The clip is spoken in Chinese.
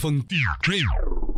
风 dj